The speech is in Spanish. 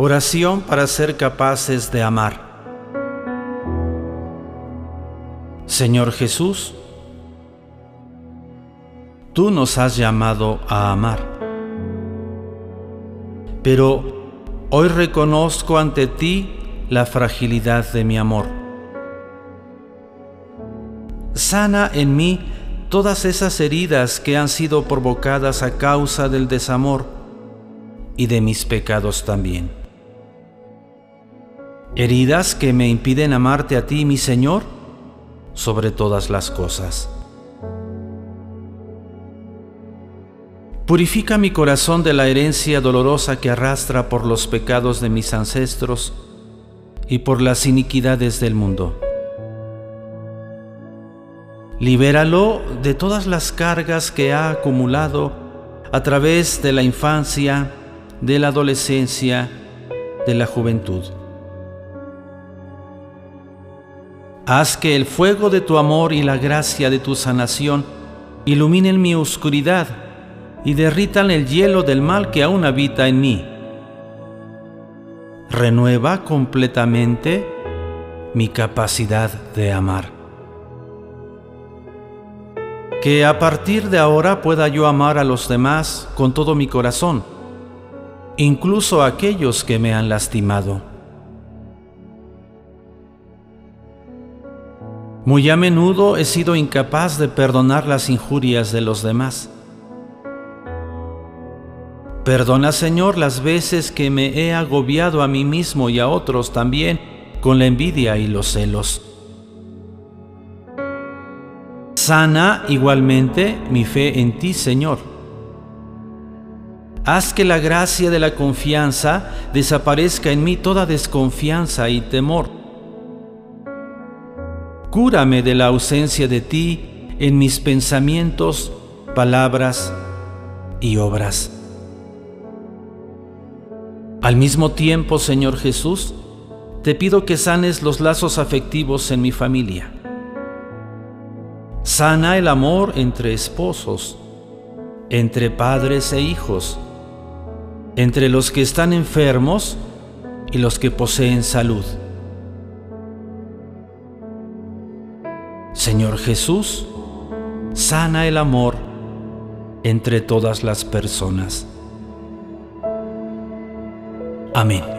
Oración para ser capaces de amar. Señor Jesús, tú nos has llamado a amar, pero hoy reconozco ante ti la fragilidad de mi amor. Sana en mí todas esas heridas que han sido provocadas a causa del desamor y de mis pecados también heridas que me impiden amarte a ti, mi Señor, sobre todas las cosas. Purifica mi corazón de la herencia dolorosa que arrastra por los pecados de mis ancestros y por las iniquidades del mundo. Libéralo de todas las cargas que ha acumulado a través de la infancia, de la adolescencia, de la juventud. Haz que el fuego de tu amor y la gracia de tu sanación iluminen mi oscuridad y derritan el hielo del mal que aún habita en mí. Renueva completamente mi capacidad de amar. Que a partir de ahora pueda yo amar a los demás con todo mi corazón, incluso a aquellos que me han lastimado. Muy a menudo he sido incapaz de perdonar las injurias de los demás. Perdona, Señor, las veces que me he agobiado a mí mismo y a otros también con la envidia y los celos. Sana igualmente mi fe en ti, Señor. Haz que la gracia de la confianza desaparezca en mí toda desconfianza y temor Cúrame de la ausencia de ti en mis pensamientos, palabras y obras. Al mismo tiempo, Señor Jesús, te pido que sanes los lazos afectivos en mi familia. Sana el amor entre esposos, entre padres e hijos, entre los que están enfermos y los que poseen salud. Señor Jesús, sana el amor entre todas las personas. Amén.